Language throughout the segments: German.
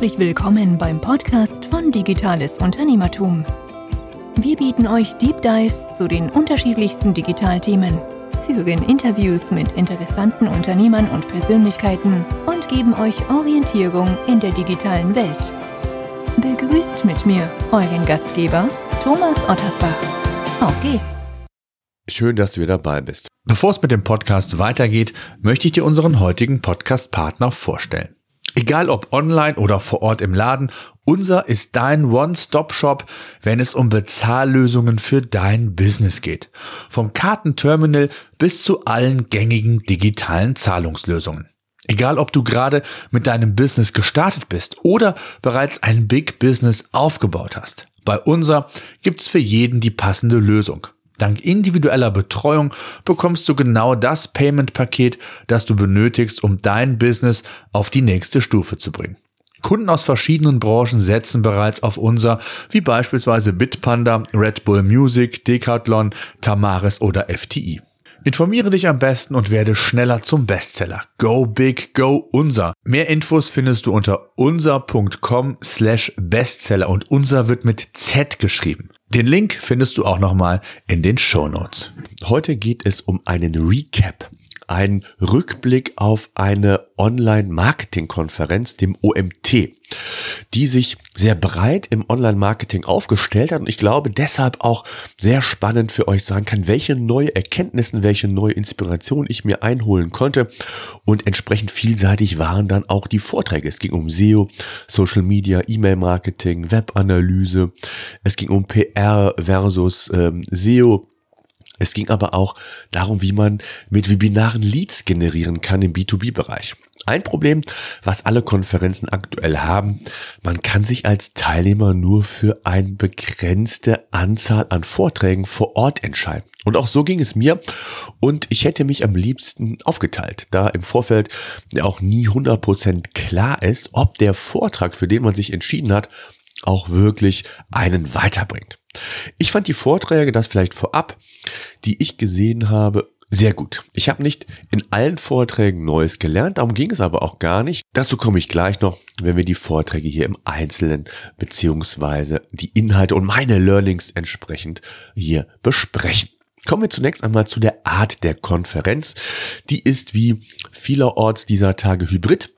Herzlich willkommen beim Podcast von Digitales Unternehmertum. Wir bieten euch Deep Dives zu den unterschiedlichsten Digitalthemen, führen Interviews mit interessanten Unternehmern und Persönlichkeiten und geben euch Orientierung in der digitalen Welt. Begrüßt mit mir euren Gastgeber Thomas Ottersbach. Auf geht's! Schön, dass du wieder dabei bist. Bevor es mit dem Podcast weitergeht, möchte ich dir unseren heutigen Podcast-Partner vorstellen. Egal ob online oder vor Ort im Laden, unser ist dein One-Stop-Shop, wenn es um Bezahllösungen für dein Business geht. Vom Kartenterminal bis zu allen gängigen digitalen Zahlungslösungen. Egal ob du gerade mit deinem Business gestartet bist oder bereits ein Big Business aufgebaut hast. Bei unser gibt's für jeden die passende Lösung. Dank individueller Betreuung bekommst du genau das Payment-Paket, das du benötigst, um dein Business auf die nächste Stufe zu bringen. Kunden aus verschiedenen Branchen setzen bereits auf unser, wie beispielsweise Bitpanda, Red Bull Music, Decathlon, Tamaris oder FTI. Informiere dich am besten und werde schneller zum Bestseller. Go big, go unser. Mehr Infos findest du unter unser.com slash Bestseller und unser wird mit Z geschrieben. Den Link findest du auch nochmal in den Show Notes. Heute geht es um einen Recap ein Rückblick auf eine Online-Marketing-Konferenz, dem OMT, die sich sehr breit im Online-Marketing aufgestellt hat. Und ich glaube deshalb auch sehr spannend für euch sagen kann, welche neue Erkenntnissen, welche neue Inspiration ich mir einholen konnte. Und entsprechend vielseitig waren dann auch die Vorträge. Es ging um SEO, Social Media, E-Mail-Marketing, Web-Analyse, es ging um PR versus ähm, SEO, es ging aber auch darum, wie man mit Webinaren Leads generieren kann im B2B-Bereich. Ein Problem, was alle Konferenzen aktuell haben, man kann sich als Teilnehmer nur für eine begrenzte Anzahl an Vorträgen vor Ort entscheiden. Und auch so ging es mir und ich hätte mich am liebsten aufgeteilt, da im Vorfeld auch nie 100% klar ist, ob der Vortrag, für den man sich entschieden hat, auch wirklich einen weiterbringt. Ich fand die Vorträge, das vielleicht vorab, die ich gesehen habe, sehr gut. Ich habe nicht in allen Vorträgen Neues gelernt, darum ging es aber auch gar nicht. Dazu komme ich gleich noch, wenn wir die Vorträge hier im Einzelnen beziehungsweise die Inhalte und meine Learnings entsprechend hier besprechen. Kommen wir zunächst einmal zu der Art der Konferenz. Die ist wie vielerorts dieser Tage hybrid.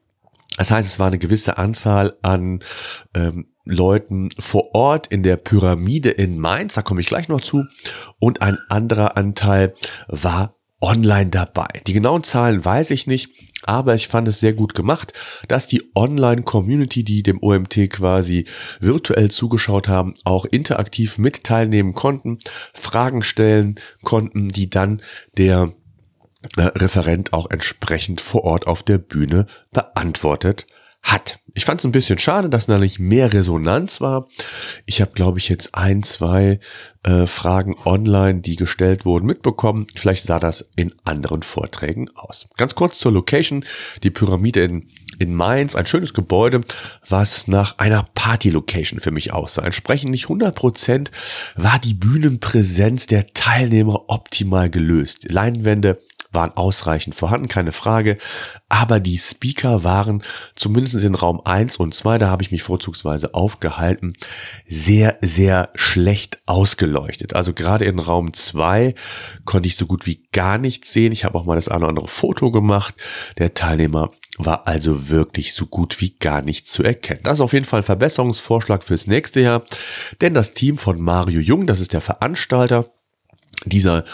Das heißt, es war eine gewisse Anzahl an ähm, Leuten vor Ort in der Pyramide in Mainz, da komme ich gleich noch zu, und ein anderer Anteil war online dabei. Die genauen Zahlen weiß ich nicht, aber ich fand es sehr gut gemacht, dass die Online-Community, die dem OMT quasi virtuell zugeschaut haben, auch interaktiv mit teilnehmen konnten, Fragen stellen konnten, die dann der äh, Referent auch entsprechend vor Ort auf der Bühne beantwortet hat. Ich fand es ein bisschen schade, dass da nicht mehr Resonanz war. Ich habe, glaube ich, jetzt ein, zwei äh, Fragen online, die gestellt wurden, mitbekommen. Vielleicht sah das in anderen Vorträgen aus. Ganz kurz zur Location. Die Pyramide in, in Mainz, ein schönes Gebäude, was nach einer Party-Location für mich aussah. Entsprechend nicht 100 Prozent war die Bühnenpräsenz der Teilnehmer optimal gelöst. Leinwände waren ausreichend vorhanden, keine Frage. Aber die Speaker waren zumindest in Raum eins und zwei, da habe ich mich vorzugsweise aufgehalten, sehr, sehr schlecht ausgeleuchtet. Also gerade in Raum zwei konnte ich so gut wie gar nichts sehen. Ich habe auch mal das eine oder andere Foto gemacht. Der Teilnehmer war also wirklich so gut wie gar nicht zu erkennen. Das ist auf jeden Fall ein Verbesserungsvorschlag fürs nächste Jahr, denn das Team von Mario Jung, das ist der Veranstalter, dieser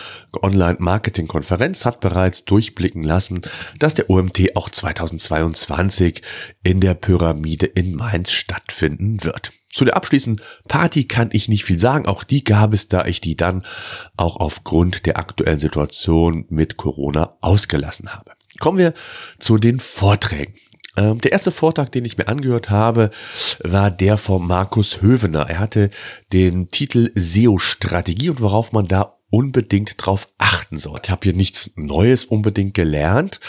Online-Marketing-Konferenz hat bereits durchblicken lassen, dass der OMT auch 2022 in der Pyramide in Mainz stattfinden wird. Zu der abschließenden Party kann ich nicht viel sagen. Auch die gab es, da ich die dann auch aufgrund der aktuellen Situation mit Corona ausgelassen habe. Kommen wir zu den Vorträgen. Ähm, der erste Vortrag, den ich mir angehört habe, war der von Markus Hövener. Er hatte den Titel SEO-Strategie und worauf man da unbedingt drauf achten soll. Ich habe hier nichts Neues unbedingt gelernt,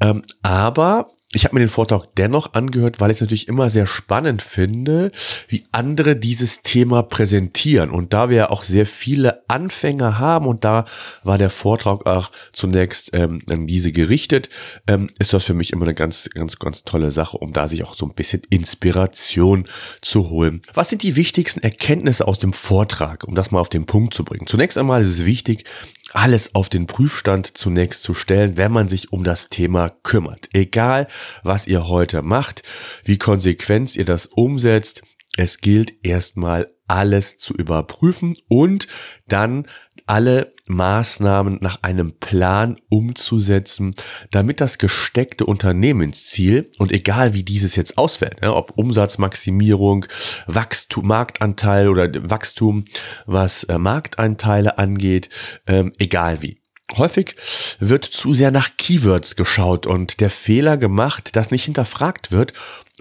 ähm, aber ich habe mir den Vortrag dennoch angehört, weil ich es natürlich immer sehr spannend finde, wie andere dieses Thema präsentieren. Und da wir ja auch sehr viele Anfänger haben und da war der Vortrag auch zunächst ähm, an diese gerichtet, ähm, ist das für mich immer eine ganz, ganz, ganz tolle Sache, um da sich auch so ein bisschen Inspiration zu holen. Was sind die wichtigsten Erkenntnisse aus dem Vortrag, um das mal auf den Punkt zu bringen? Zunächst einmal ist es wichtig, alles auf den Prüfstand zunächst zu stellen, wenn man sich um das Thema kümmert. Egal, was ihr heute macht, wie konsequent ihr das umsetzt, es gilt erstmal alles zu überprüfen und dann alle Maßnahmen nach einem Plan umzusetzen, damit das gesteckte Unternehmensziel und egal wie dieses jetzt ausfällt, ne, ob Umsatzmaximierung, Wachstum, Marktanteil oder Wachstum, was äh, Marktanteile angeht, ähm, egal wie. Häufig wird zu sehr nach Keywords geschaut und der Fehler gemacht, dass nicht hinterfragt wird,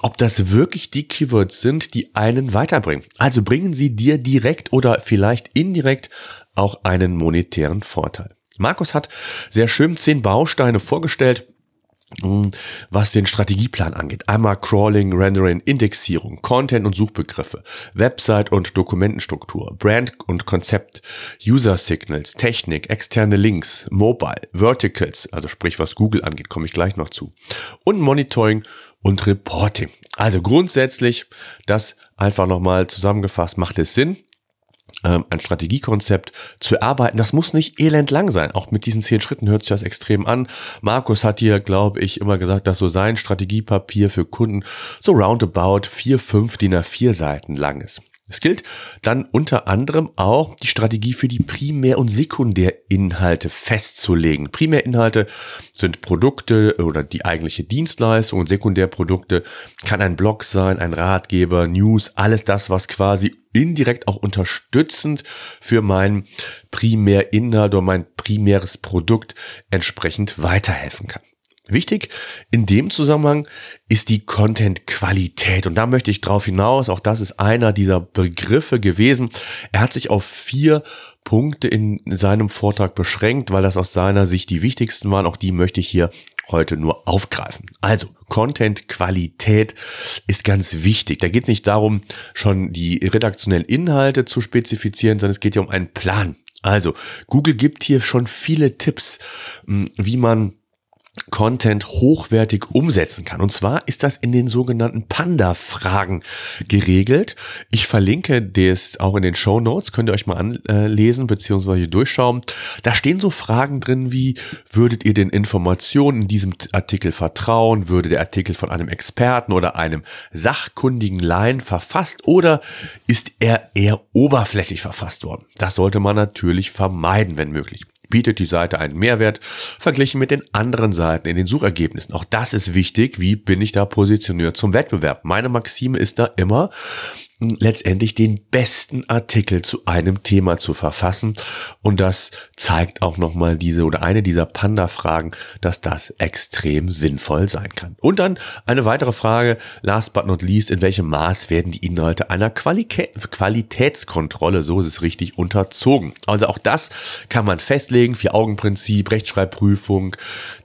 ob das wirklich die Keywords sind, die einen weiterbringen. Also bringen sie dir direkt oder vielleicht indirekt auch einen monetären Vorteil. Markus hat sehr schön zehn Bausteine vorgestellt, was den Strategieplan angeht. Einmal Crawling, Rendering, Indexierung, Content und Suchbegriffe, Website und Dokumentenstruktur, Brand und Konzept, User Signals, Technik, externe Links, Mobile, Verticals, also sprich was Google angeht, komme ich gleich noch zu, und Monitoring und Reporting. Also grundsätzlich, das einfach nochmal zusammengefasst, macht es Sinn, ein Strategiekonzept zu erarbeiten. Das muss nicht elend lang sein. Auch mit diesen zehn Schritten hört sich das extrem an. Markus hat hier, glaube ich, immer gesagt, dass so sein Strategiepapier für Kunden so roundabout vier, fünf DIN A4 Seiten lang ist. Es gilt dann unter anderem auch die Strategie für die Primär- und Sekundärinhalte festzulegen. Primärinhalte sind Produkte oder die eigentliche Dienstleistung und Sekundärprodukte kann ein Blog sein, ein Ratgeber, News, alles das, was quasi indirekt auch unterstützend für mein Primärinhalt oder mein primäres Produkt entsprechend weiterhelfen kann. Wichtig in dem Zusammenhang ist die Content-Qualität. Und da möchte ich drauf hinaus. Auch das ist einer dieser Begriffe gewesen. Er hat sich auf vier Punkte in seinem Vortrag beschränkt, weil das aus seiner Sicht die wichtigsten waren. Auch die möchte ich hier heute nur aufgreifen. Also, Content-Qualität ist ganz wichtig. Da geht es nicht darum, schon die redaktionellen Inhalte zu spezifizieren, sondern es geht ja um einen Plan. Also, Google gibt hier schon viele Tipps, hm, wie man Content hochwertig umsetzen kann. Und zwar ist das in den sogenannten Panda-Fragen geregelt. Ich verlinke das auch in den Show Notes, könnt ihr euch mal anlesen bzw. durchschauen. Da stehen so Fragen drin wie, würdet ihr den Informationen in diesem Artikel vertrauen? Würde der Artikel von einem Experten oder einem sachkundigen Laien verfasst oder ist er eher oberflächlich verfasst worden? Das sollte man natürlich vermeiden, wenn möglich bietet die Seite einen Mehrwert verglichen mit den anderen Seiten in den Suchergebnissen. Auch das ist wichtig. Wie bin ich da positioniert zum Wettbewerb? Meine Maxime ist da immer, letztendlich den besten Artikel zu einem Thema zu verfassen. Und das zeigt auch nochmal diese oder eine dieser Panda-Fragen, dass das extrem sinnvoll sein kann. Und dann eine weitere Frage, last but not least, in welchem Maß werden die Inhalte einer Qualität, Qualitätskontrolle, so ist es richtig, unterzogen. Also auch das kann man festlegen, Vier-Augen-Prinzip, Rechtschreibprüfung,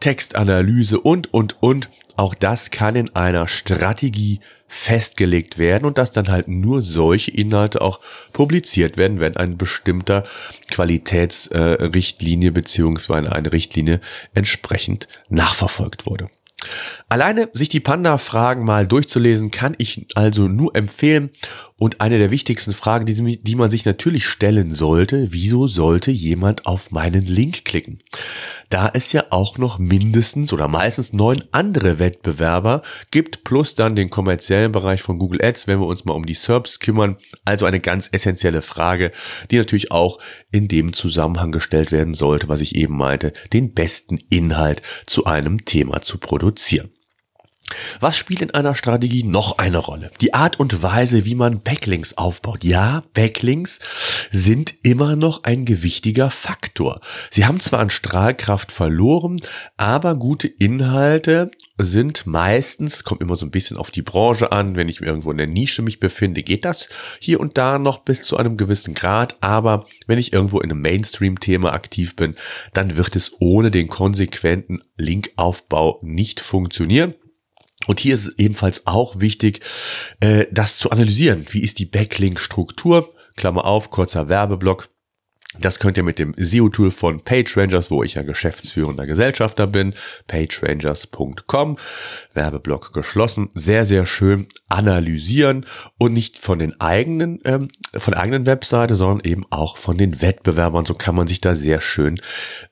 Textanalyse und, und, und. Auch das kann in einer Strategie festgelegt werden und dass dann halt nur solche Inhalte auch publiziert werden, wenn ein bestimmter Qualitätsrichtlinie äh, beziehungsweise eine Richtlinie entsprechend nachverfolgt wurde. Alleine sich die Panda-Fragen mal durchzulesen, kann ich also nur empfehlen. Und eine der wichtigsten Fragen, die, die, man sich natürlich stellen sollte, wieso sollte jemand auf meinen Link klicken? Da es ja auch noch mindestens oder meistens neun andere Wettbewerber gibt, plus dann den kommerziellen Bereich von Google Ads, wenn wir uns mal um die SERPs kümmern. Also eine ganz essentielle Frage, die natürlich auch in dem Zusammenhang gestellt werden sollte, was ich eben meinte, den besten Inhalt zu einem Thema zu produzieren. Was spielt in einer Strategie noch eine Rolle? Die Art und Weise, wie man Backlinks aufbaut. Ja, Backlinks sind immer noch ein gewichtiger Faktor. Sie haben zwar an Strahlkraft verloren, aber gute Inhalte sind meistens, kommt immer so ein bisschen auf die Branche an, wenn ich irgendwo in der Nische mich befinde, geht das hier und da noch bis zu einem gewissen Grad, aber wenn ich irgendwo in einem Mainstream-Thema aktiv bin, dann wird es ohne den konsequenten Linkaufbau nicht funktionieren. Und hier ist es ebenfalls auch wichtig, äh, das zu analysieren. Wie ist die Backlink-Struktur? Klammer auf, kurzer Werbeblock. Das könnt ihr mit dem SEO-Tool von PageRangers, wo ich ja geschäftsführender Gesellschafter bin, pagerangers.com, Werbeblock geschlossen, sehr, sehr schön analysieren und nicht von den eigenen, ähm, von der eigenen Webseite, sondern eben auch von den Wettbewerbern. So kann man sich da sehr schön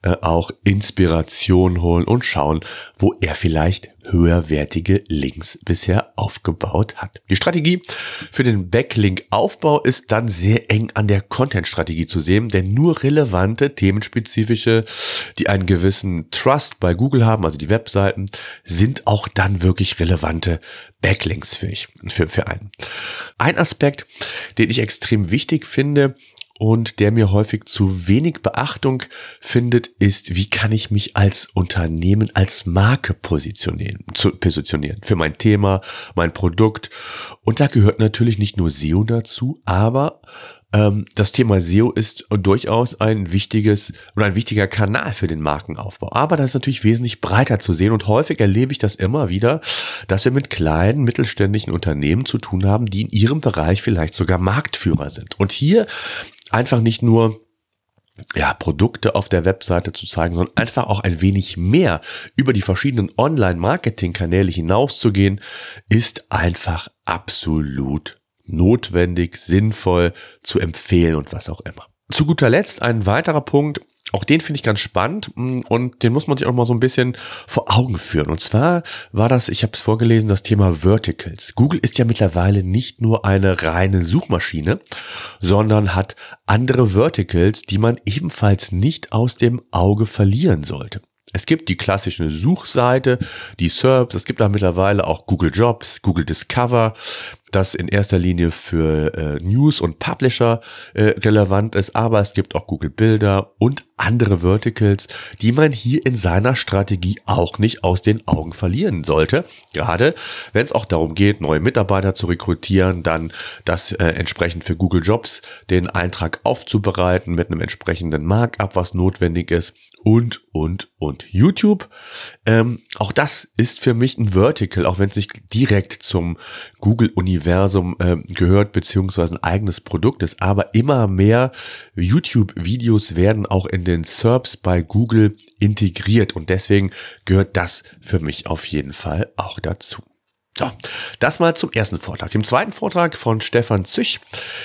äh, auch Inspiration holen und schauen, wo er vielleicht höherwertige Links bisher aufgebaut hat. Die Strategie für den Backlink-Aufbau ist dann sehr eng an der Content-Strategie zu sehen, denn nur relevante, themenspezifische, die einen gewissen Trust bei Google haben, also die Webseiten, sind auch dann wirklich relevante Backlinks für, ich, für, für einen. Ein Aspekt, den ich extrem wichtig finde, und der mir häufig zu wenig Beachtung findet, ist, wie kann ich mich als Unternehmen, als Marke positionieren, zu, positionieren für mein Thema, mein Produkt. Und da gehört natürlich nicht nur SEO dazu, aber ähm, das Thema SEO ist durchaus ein wichtiges oder ein wichtiger Kanal für den Markenaufbau. Aber das ist natürlich wesentlich breiter zu sehen und häufig erlebe ich das immer wieder, dass wir mit kleinen, mittelständischen Unternehmen zu tun haben, die in ihrem Bereich vielleicht sogar Marktführer sind. Und hier einfach nicht nur ja, Produkte auf der Webseite zu zeigen, sondern einfach auch ein wenig mehr über die verschiedenen Online-Marketing-Kanäle hinauszugehen, ist einfach absolut notwendig, sinnvoll zu empfehlen und was auch immer. Zu guter Letzt ein weiterer Punkt, auch den finde ich ganz spannend mm, und den muss man sich auch mal so ein bisschen vor Augen führen. Und zwar war das, ich habe es vorgelesen, das Thema Verticals. Google ist ja mittlerweile nicht nur eine reine Suchmaschine, sondern hat andere Verticals, die man ebenfalls nicht aus dem Auge verlieren sollte. Es gibt die klassische Suchseite, die SERPs, es gibt da mittlerweile auch Google Jobs, Google Discover, das in erster Linie für äh, News und Publisher äh, relevant ist, aber es gibt auch Google Bilder und andere Verticals, die man hier in seiner Strategie auch nicht aus den Augen verlieren sollte. Gerade wenn es auch darum geht, neue Mitarbeiter zu rekrutieren, dann das äh, entsprechend für Google Jobs den Eintrag aufzubereiten mit einem entsprechenden Markup, was notwendig ist und, und, und. YouTube, ähm, auch das ist für mich ein Vertical, auch wenn es nicht direkt zum Google-Universum äh, gehört, beziehungsweise ein eigenes Produkt ist, aber immer mehr YouTube-Videos werden auch in den SERPs bei Google integriert und deswegen gehört das für mich auf jeden Fall auch dazu. So, das mal zum ersten Vortrag. Im zweiten Vortrag von Stefan Züch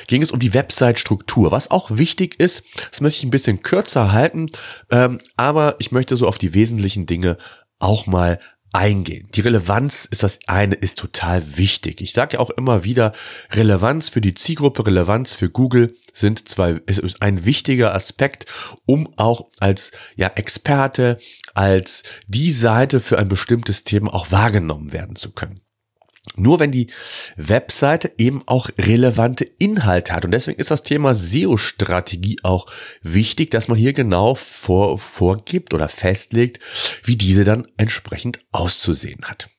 ging es um die Website-Struktur. Was auch wichtig ist, das möchte ich ein bisschen kürzer halten, ähm, aber ich möchte so auf die wesentlichen Dinge auch mal eingehen. Die Relevanz ist das eine, ist total wichtig. Ich sage ja auch immer wieder, Relevanz für die Zielgruppe, Relevanz für Google sind zwei, ist ein wichtiger Aspekt, um auch als ja, Experte, als die Seite für ein bestimmtes Thema auch wahrgenommen werden zu können. Nur wenn die Webseite eben auch relevante Inhalte hat. Und deswegen ist das Thema SEO-Strategie auch wichtig, dass man hier genau vor, vorgibt oder festlegt, wie diese dann entsprechend auszusehen hat.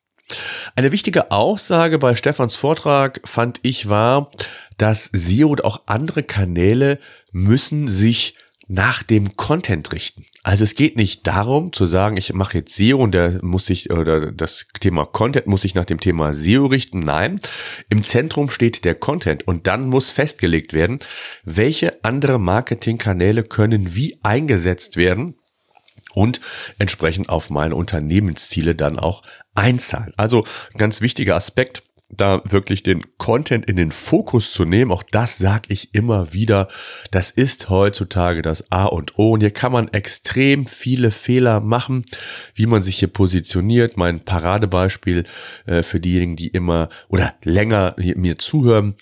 Eine wichtige Aussage bei Stefans Vortrag fand ich war, dass SEO und auch andere Kanäle müssen sich nach dem Content richten. Also es geht nicht darum zu sagen, ich mache jetzt SEO und der muss sich oder das Thema Content muss sich nach dem Thema SEO richten. Nein, im Zentrum steht der Content und dann muss festgelegt werden, welche andere Marketingkanäle können wie eingesetzt werden und entsprechend auf meine Unternehmensziele dann auch einzahlen. Also ganz wichtiger Aspekt da wirklich den Content in den Fokus zu nehmen, auch das sage ich immer wieder, das ist heutzutage das A und O. Und hier kann man extrem viele Fehler machen, wie man sich hier positioniert. Mein Paradebeispiel äh, für diejenigen, die immer oder länger mir zuhören,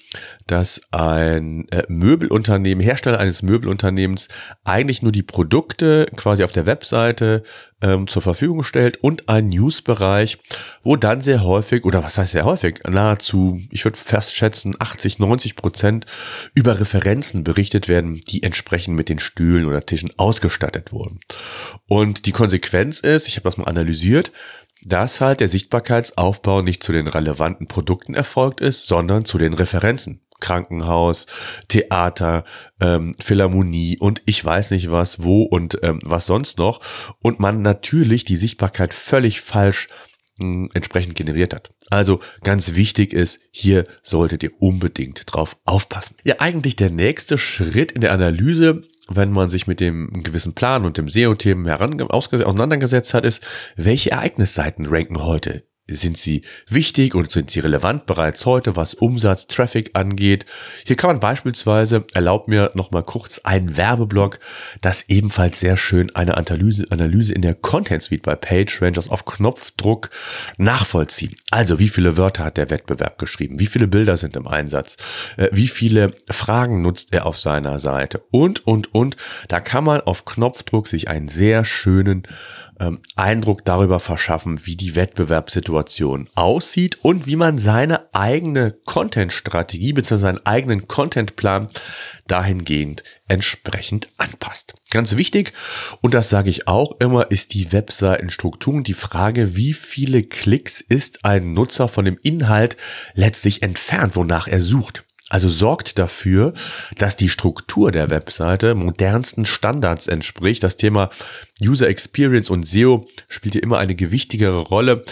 dass ein äh, Möbelunternehmen, Hersteller eines Möbelunternehmens eigentlich nur die Produkte quasi auf der Webseite ähm, zur Verfügung stellt und ein Newsbereich, wo dann sehr häufig, oder was heißt sehr häufig, nahezu, ich würde fast schätzen, 80, 90 Prozent über Referenzen berichtet werden, die entsprechend mit den Stühlen oder Tischen ausgestattet wurden. Und die Konsequenz ist, ich habe das mal analysiert, dass halt der Sichtbarkeitsaufbau nicht zu den relevanten Produkten erfolgt ist, sondern zu den Referenzen. Krankenhaus, Theater, ähm, Philharmonie und ich weiß nicht was, wo und ähm, was sonst noch. Und man natürlich die Sichtbarkeit völlig falsch mh, entsprechend generiert hat. Also ganz wichtig ist, hier solltet ihr unbedingt drauf aufpassen. Ja, eigentlich der nächste Schritt in der Analyse, wenn man sich mit dem gewissen Plan und dem SEO-Themen auseinandergesetzt hat, ist, welche Ereignisseiten ranken heute sind sie wichtig und sind sie relevant bereits heute, was Umsatz, Traffic angeht? Hier kann man beispielsweise, erlaubt mir nochmal kurz einen Werbeblock, das ebenfalls sehr schön eine Analyse, Analyse in der Content Suite bei PageRangers auf Knopfdruck nachvollziehen. Also, wie viele Wörter hat der Wettbewerb geschrieben? Wie viele Bilder sind im Einsatz? Äh, wie viele Fragen nutzt er auf seiner Seite? Und, und, und. Da kann man auf Knopfdruck sich einen sehr schönen ähm, Eindruck darüber verschaffen, wie die Wettbewerbssituation aussieht und wie man seine eigene Content-Strategie bzw. seinen eigenen Contentplan dahingehend entsprechend anpasst. Ganz wichtig, und das sage ich auch immer, ist die Webseitenstruktur und die Frage, wie viele Klicks ist ein Nutzer von dem Inhalt letztlich entfernt, wonach er sucht. Also sorgt dafür, dass die Struktur der Webseite modernsten Standards entspricht. Das Thema User Experience und SEO spielt hier immer eine gewichtigere Rolle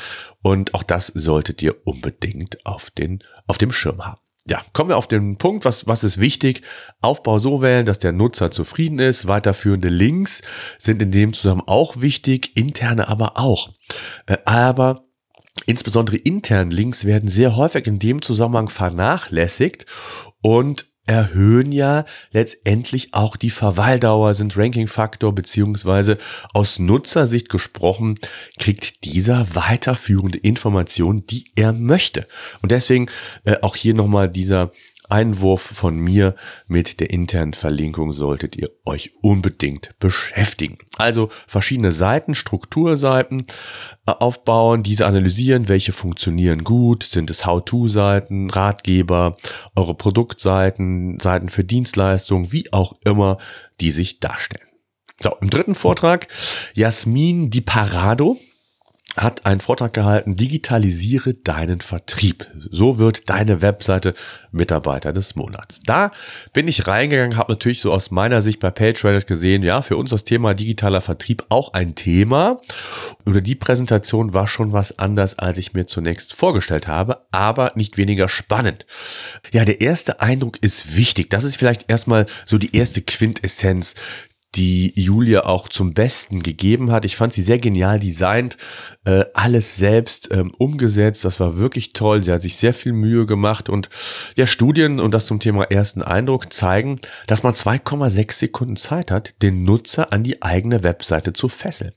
und auch das solltet ihr unbedingt auf, den, auf dem Schirm haben. Ja, kommen wir auf den Punkt, was, was ist wichtig? Aufbau so wählen, dass der Nutzer zufrieden ist. Weiterführende Links sind in dem Zusammenhang auch wichtig, interne aber auch. Äh, aber Insbesondere intern Links werden sehr häufig in dem Zusammenhang vernachlässigt und erhöhen ja letztendlich auch die Verweildauer, sind Ranking-Faktor, beziehungsweise aus Nutzersicht gesprochen, kriegt dieser weiterführende Informationen, die er möchte. Und deswegen äh, auch hier nochmal dieser Einwurf von mir mit der internen Verlinkung solltet ihr euch unbedingt beschäftigen. Also verschiedene Seiten, Strukturseiten äh, aufbauen, diese analysieren, welche funktionieren gut, sind es How-to-Seiten, Ratgeber, eure Produktseiten, Seiten für Dienstleistungen, wie auch immer die sich darstellen. So, im dritten Vortrag Jasmin Di Parado hat einen Vortrag gehalten, digitalisiere deinen Vertrieb. So wird deine Webseite Mitarbeiter des Monats. Da bin ich reingegangen, habe natürlich so aus meiner Sicht bei PageRaddit gesehen, ja, für uns das Thema digitaler Vertrieb auch ein Thema. Oder die Präsentation war schon was anders, als ich mir zunächst vorgestellt habe, aber nicht weniger spannend. Ja, der erste Eindruck ist wichtig. Das ist vielleicht erstmal so die erste Quintessenz die Julia auch zum Besten gegeben hat. Ich fand sie sehr genial designt, äh, alles selbst ähm, umgesetzt. Das war wirklich toll. Sie hat sich sehr viel Mühe gemacht und ja, Studien und das zum Thema ersten Eindruck zeigen, dass man 2,6 Sekunden Zeit hat, den Nutzer an die eigene Webseite zu fesseln.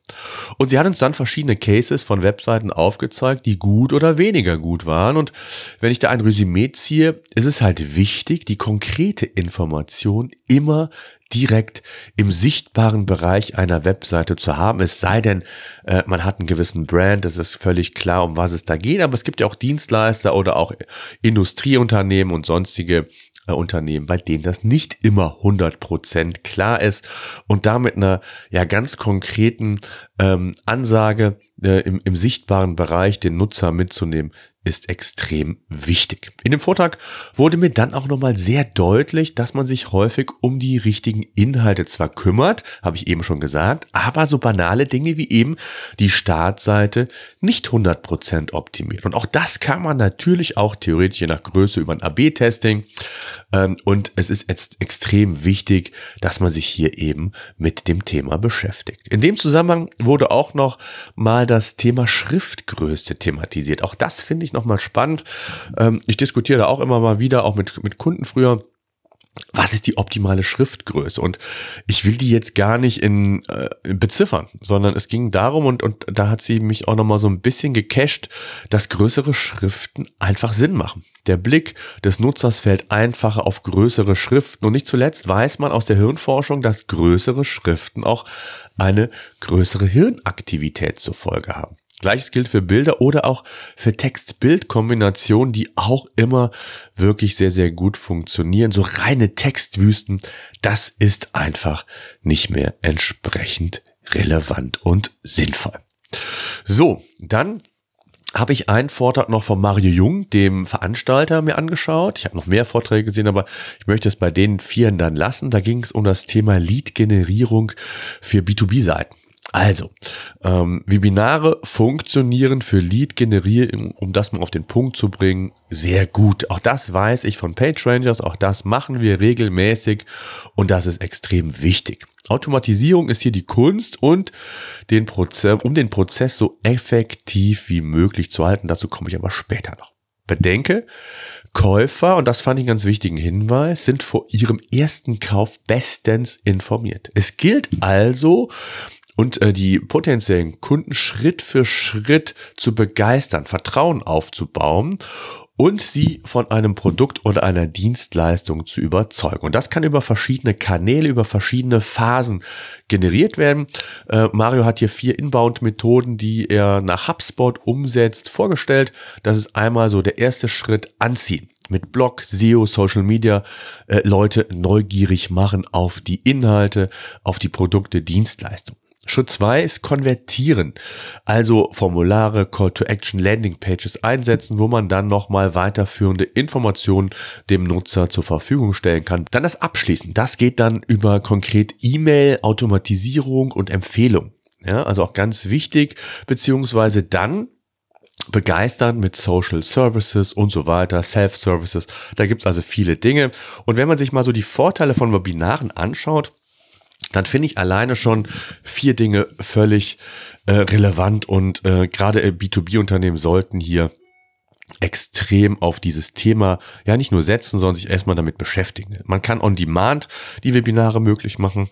Und sie hat uns dann verschiedene Cases von Webseiten aufgezeigt, die gut oder weniger gut waren. Und wenn ich da ein Resümee ziehe, ist es halt wichtig, die konkrete Information immer direkt im sichtbaren Bereich einer Webseite zu haben. Es sei denn, äh, man hat einen gewissen Brand, es ist völlig klar, um was es da geht. Aber es gibt ja auch Dienstleister oder auch Industrieunternehmen und sonstige äh, Unternehmen, bei denen das nicht immer 100% klar ist und damit einer ja ganz konkreten ähm, Ansage äh, im, im sichtbaren Bereich den Nutzer mitzunehmen, ist extrem wichtig. In dem Vortrag wurde mir dann auch nochmal sehr deutlich, dass man sich häufig um die richtigen Inhalte zwar kümmert, habe ich eben schon gesagt, aber so banale Dinge wie eben die Startseite nicht 100% optimiert. Und auch das kann man natürlich auch theoretisch je nach Größe über ein AB-Testing. Ähm, und es ist jetzt extrem wichtig, dass man sich hier eben mit dem Thema beschäftigt. In dem Zusammenhang wurde auch noch mal das Thema Schriftgröße thematisiert. Auch das finde ich nochmal spannend. Ähm, ich diskutiere da auch immer mal wieder, auch mit, mit Kunden früher was ist die optimale Schriftgröße? Und ich will die jetzt gar nicht in äh, beziffern, sondern es ging darum und, und da hat sie mich auch nochmal so ein bisschen gecached, dass größere Schriften einfach Sinn machen. Der Blick des Nutzers fällt einfacher auf größere Schriften und nicht zuletzt weiß man aus der Hirnforschung, dass größere Schriften auch eine größere Hirnaktivität zur Folge haben. Gleiches gilt für Bilder oder auch für Text-Bild-Kombinationen, die auch immer wirklich sehr, sehr gut funktionieren. So reine Textwüsten, das ist einfach nicht mehr entsprechend relevant und sinnvoll. So, dann habe ich einen Vortrag noch von Mario Jung, dem Veranstalter, mir angeschaut. Ich habe noch mehr Vorträge gesehen, aber ich möchte es bei den vieren dann lassen. Da ging es um das Thema Lead-Generierung für B2B-Seiten. Also, ähm, Webinare funktionieren für Lead-Generierung, um das mal auf den Punkt zu bringen, sehr gut. Auch das weiß ich von PageRangers, auch das machen wir regelmäßig und das ist extrem wichtig. Automatisierung ist hier die Kunst und den Prozess, um den Prozess so effektiv wie möglich zu halten. Dazu komme ich aber später noch. Bedenke, Käufer, und das fand ich einen ganz wichtigen Hinweis, sind vor ihrem ersten Kauf bestens informiert. Es gilt also, und äh, die potenziellen Kunden Schritt für Schritt zu begeistern, Vertrauen aufzubauen und sie von einem Produkt oder einer Dienstleistung zu überzeugen. Und das kann über verschiedene Kanäle, über verschiedene Phasen generiert werden. Äh, Mario hat hier vier Inbound-Methoden, die er nach HubSpot umsetzt, vorgestellt. Das ist einmal so der erste Schritt anziehen mit Blog, SEO, Social Media äh, Leute neugierig machen auf die Inhalte, auf die Produkte, Dienstleistungen. Schritt zwei ist konvertieren. Also Formulare, Call to Action, Landing Pages einsetzen, wo man dann nochmal weiterführende Informationen dem Nutzer zur Verfügung stellen kann. Dann das Abschließen. Das geht dann über konkret E-Mail, Automatisierung und Empfehlung. Ja, also auch ganz wichtig, beziehungsweise dann begeistern mit Social Services und so weiter, Self-Services. Da gibt's also viele Dinge. Und wenn man sich mal so die Vorteile von Webinaren anschaut, dann finde ich alleine schon vier Dinge völlig äh, relevant und äh, gerade B2B-Unternehmen sollten hier extrem auf dieses Thema ja nicht nur setzen, sondern sich erstmal damit beschäftigen. Man kann on demand die Webinare möglich machen.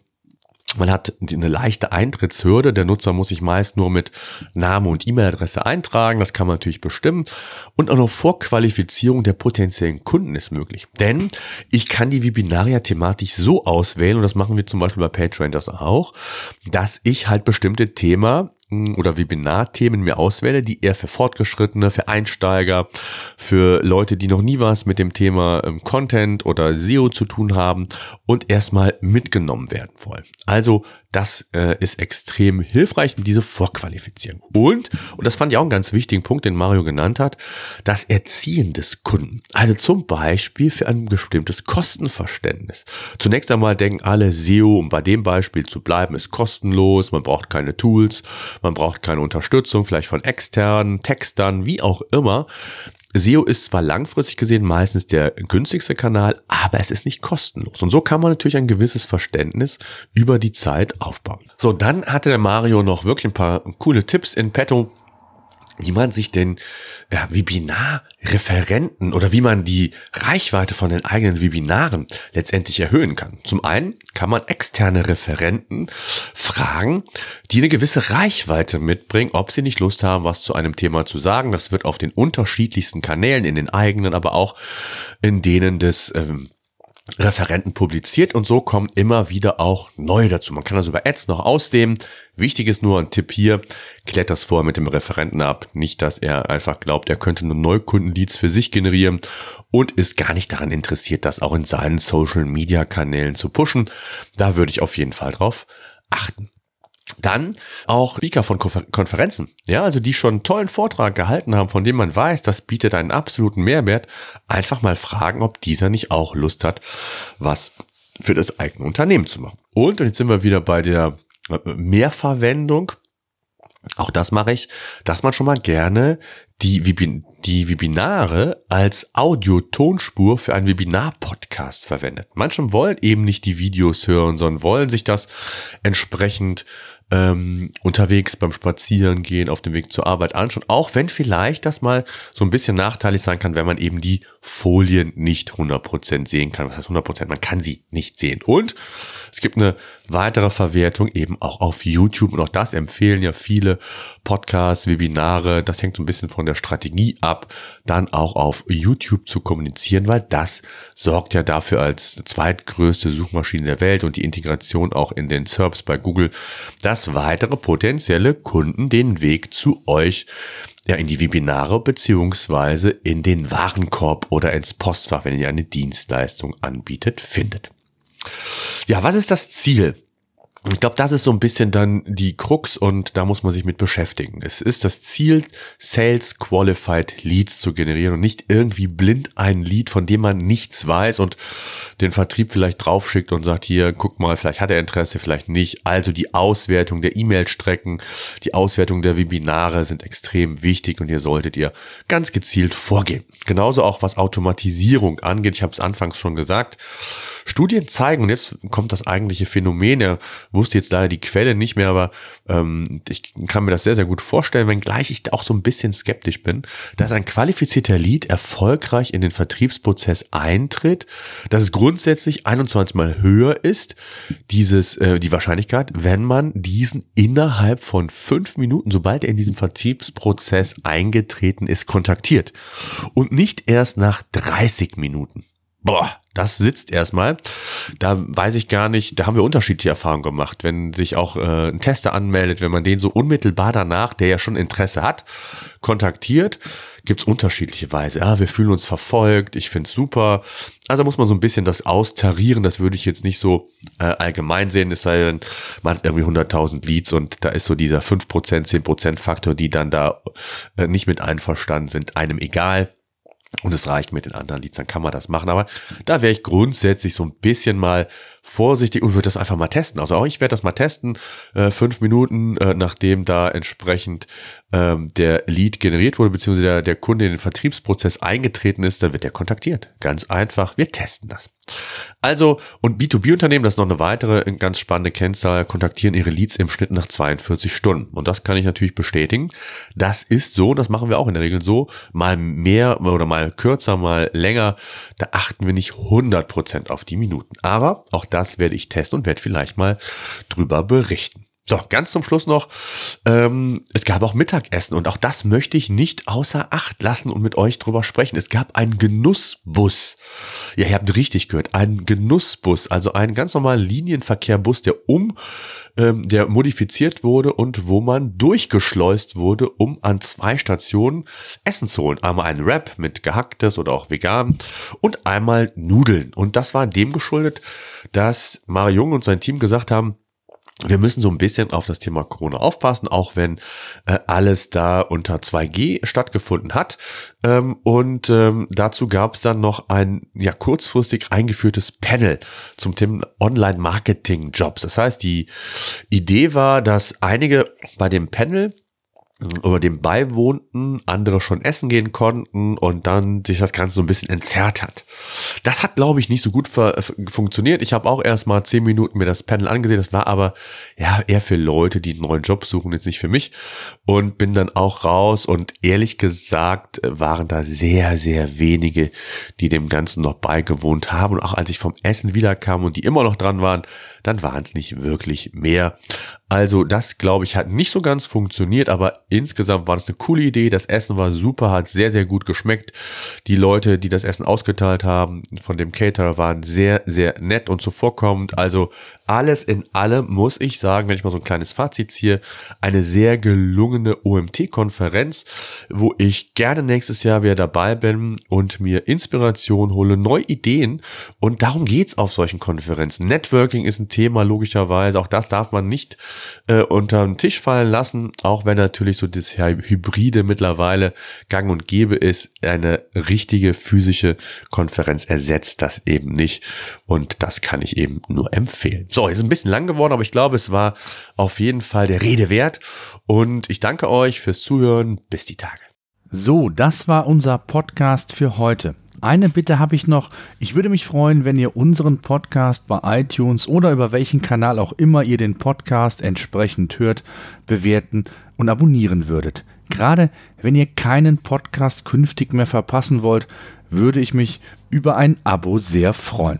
Man hat eine leichte Eintrittshürde. Der Nutzer muss sich meist nur mit Name und E-Mail-Adresse eintragen. Das kann man natürlich bestimmen. Und auch noch Vorqualifizierung der potenziellen Kunden ist möglich. Denn ich kann die Webinare ja thematisch so auswählen, und das machen wir zum Beispiel bei PageRangers auch, dass ich halt bestimmte Thema oder Webinarthemen mir auswähle, die eher für Fortgeschrittene, für Einsteiger, für Leute, die noch nie was mit dem Thema ähm, Content oder SEO zu tun haben und erstmal mitgenommen werden wollen. Also das äh, ist extrem hilfreich, diese Vorqualifizierung. Und, und das fand ich auch einen ganz wichtigen Punkt, den Mario genannt hat, das Erziehen des Kunden. Also zum Beispiel für ein bestimmtes Kostenverständnis. Zunächst einmal denken alle SEO, um bei dem Beispiel zu bleiben, ist kostenlos, man braucht keine Tools, man braucht keine Unterstützung, vielleicht von externen, Textern, wie auch immer. SEO ist zwar langfristig gesehen meistens der günstigste Kanal, aber es ist nicht kostenlos. Und so kann man natürlich ein gewisses Verständnis über die Zeit aufbauen. So, dann hatte der Mario noch wirklich ein paar coole Tipps in petto, wie man sich denn ja, Webinar-Referenten oder wie man die Reichweite von den eigenen Webinaren letztendlich erhöhen kann. Zum einen kann man externe Referenten fragen, die eine gewisse Reichweite mitbringen, ob sie nicht Lust haben, was zu einem Thema zu sagen. Das wird auf den unterschiedlichsten Kanälen, in den eigenen, aber auch in denen des ähm, Referenten publiziert und so kommen immer wieder auch neue dazu. Man kann also über Ads noch ausdehnen. Wichtig ist nur ein Tipp hier, klärt das vor mit dem Referenten ab. Nicht, dass er einfach glaubt, er könnte nur Neukundenleads für sich generieren und ist gar nicht daran interessiert, das auch in seinen Social Media Kanälen zu pushen. Da würde ich auf jeden Fall drauf achten. Dann auch Speaker von Konferenzen, ja, also die schon einen tollen Vortrag gehalten haben, von dem man weiß, das bietet einen absoluten Mehrwert. Einfach mal fragen, ob dieser nicht auch Lust hat, was für das eigene Unternehmen zu machen. Und, und jetzt sind wir wieder bei der äh, Mehrverwendung. Auch das mache ich, dass man schon mal gerne die, Webin die Webinare als Audio-Tonspur für einen Webinar-Podcast verwendet. Manche wollen eben nicht die Videos hören, sondern wollen sich das entsprechend ähm, unterwegs beim Spazierengehen auf dem Weg zur Arbeit anschauen. Auch wenn vielleicht das mal so ein bisschen nachteilig sein kann, wenn man eben die Folien nicht 100% sehen kann. Was heißt 100%? Man kann sie nicht sehen. Und es gibt eine weitere Verwertung eben auch auf YouTube. Und auch das empfehlen ja viele Podcasts, Webinare. Das hängt so ein bisschen von der Strategie ab, dann auch auf YouTube zu kommunizieren, weil das sorgt ja dafür als zweitgrößte Suchmaschine der Welt und die Integration auch in den SERPs bei Google, dass weitere potenzielle Kunden den Weg zu euch ja, in die Webinare beziehungsweise in den Warenkorb oder ins Postfach, wenn ihr eine Dienstleistung anbietet, findet. Ja, was ist das Ziel Ich glaube, das ist so ein bisschen dann die Krux und da muss man sich mit beschäftigen. Es ist das Ziel, Sales Qualified Leads zu generieren und nicht irgendwie blind ein Lead, von dem man nichts weiß und den Vertrieb vielleicht draufschickt und sagt, hier, guck mal, vielleicht hat er Interesse, vielleicht nicht. Also die Auswertung der E-Mail-Strecken, die Auswertung der Webinare sind extrem wichtig und hier solltet ihr ganz gezielt vorgehen. Genauso auch was Automatisierung angeht. Ich habe es anfangs schon gesagt. Studien zeigen, und jetzt kommt das eigentliche Phänomen, er wusste jetzt leider die Quelle nicht mehr, aber ähm, ich kann mir das sehr, sehr gut vorstellen, wenngleich ich auch so ein bisschen skeptisch bin, dass ein qualifizierter Lead erfolgreich in den Vertriebsprozess eintritt, dass es grundsätzlich 21 mal höher ist, dieses, äh, die Wahrscheinlichkeit, wenn man diesen innerhalb von fünf Minuten, sobald er in diesem Vertriebsprozess eingetreten ist, kontaktiert. Und nicht erst nach 30 Minuten. Boah, das sitzt erstmal. Da weiß ich gar nicht, da haben wir unterschiedliche Erfahrungen gemacht. Wenn sich auch äh, ein Tester anmeldet, wenn man den so unmittelbar danach, der ja schon Interesse hat, kontaktiert, gibt's unterschiedliche Weise. Ja, wir fühlen uns verfolgt, ich find's super. Also muss man so ein bisschen das austarieren, das würde ich jetzt nicht so äh, allgemein sehen, es sei denn, man hat irgendwie 100.000 Leads und da ist so dieser 5%, 10% Faktor, die dann da äh, nicht mit einverstanden sind, einem egal und es reicht mit den anderen Leads, dann kann man das machen. Aber da wäre ich grundsätzlich so ein bisschen mal vorsichtig und würde das einfach mal testen. Also auch ich werde das mal testen, äh, fünf Minuten, äh, nachdem da entsprechend ähm, der Lead generiert wurde, beziehungsweise der, der Kunde in den Vertriebsprozess eingetreten ist, dann wird er kontaktiert. Ganz einfach, wir testen das. Also, und B2B-Unternehmen, das ist noch eine weitere ganz spannende Kennzahl, kontaktieren ihre Leads im Schnitt nach 42 Stunden. Und das kann ich natürlich bestätigen. Das ist so, das machen wir auch in der Regel so, mal mehr oder mal kürzer, mal länger. Da achten wir nicht 100% auf die Minuten. Aber auch das werde ich testen und werde vielleicht mal drüber berichten. So, ganz zum Schluss noch, ähm, es gab auch Mittagessen und auch das möchte ich nicht außer Acht lassen und mit euch drüber sprechen. Es gab einen Genussbus. Ja, ihr habt richtig gehört, einen Genussbus, also einen ganz normalen Linienverkehrbus, der um, ähm, der modifiziert wurde und wo man durchgeschleust wurde, um an zwei Stationen Essen zu holen. Einmal ein Wrap mit gehacktes oder auch vegan und einmal Nudeln. Und das war dem geschuldet, dass Mario Jung und sein Team gesagt haben, wir müssen so ein bisschen auf das Thema Corona aufpassen, auch wenn äh, alles da unter 2G stattgefunden hat. Ähm, und ähm, dazu gab es dann noch ein ja kurzfristig eingeführtes Panel zum Thema Online-Marketing-Jobs. Das heißt, die Idee war, dass einige bei dem Panel über dem beiwohnten, andere schon essen gehen konnten und dann sich das Ganze so ein bisschen entzerrt hat. Das hat, glaube ich, nicht so gut funktioniert. Ich habe auch erst mal zehn Minuten mir das Panel angesehen. Das war aber ja eher für Leute, die einen neuen Job suchen, jetzt nicht für mich. Und bin dann auch raus und ehrlich gesagt waren da sehr, sehr wenige, die dem Ganzen noch beigewohnt haben. Und auch als ich vom Essen wiederkam und die immer noch dran waren, dann waren es nicht wirklich mehr. Also das, glaube ich, hat nicht so ganz funktioniert, aber insgesamt war das eine coole Idee. Das Essen war super, hat sehr, sehr gut geschmeckt. Die Leute, die das Essen ausgeteilt haben, von dem Caterer waren sehr, sehr nett und zuvorkommend. Also alles in allem muss ich sagen, wenn ich mal so ein kleines Fazit ziehe, eine sehr gelungene OMT-Konferenz, wo ich gerne nächstes Jahr wieder dabei bin und mir Inspiration hole, neue Ideen. Und darum geht's auf solchen Konferenzen. Networking ist ein Thema, logischerweise. Auch das darf man nicht äh, unter den Tisch fallen lassen, auch wenn natürlich so das Hybride mittlerweile gang und gäbe ist. Eine richtige physische Konferenz ersetzt das eben nicht. Und das kann ich eben nur empfehlen. So, ist ein bisschen lang geworden, aber ich glaube, es war auf jeden Fall der Rede wert. Und ich danke euch fürs Zuhören. Bis die Tage. So, das war unser Podcast für heute. Eine Bitte habe ich noch. Ich würde mich freuen, wenn ihr unseren Podcast bei iTunes oder über welchen Kanal auch immer ihr den Podcast entsprechend hört, bewerten und abonnieren würdet. Gerade wenn ihr keinen Podcast künftig mehr verpassen wollt, würde ich mich über ein Abo sehr freuen.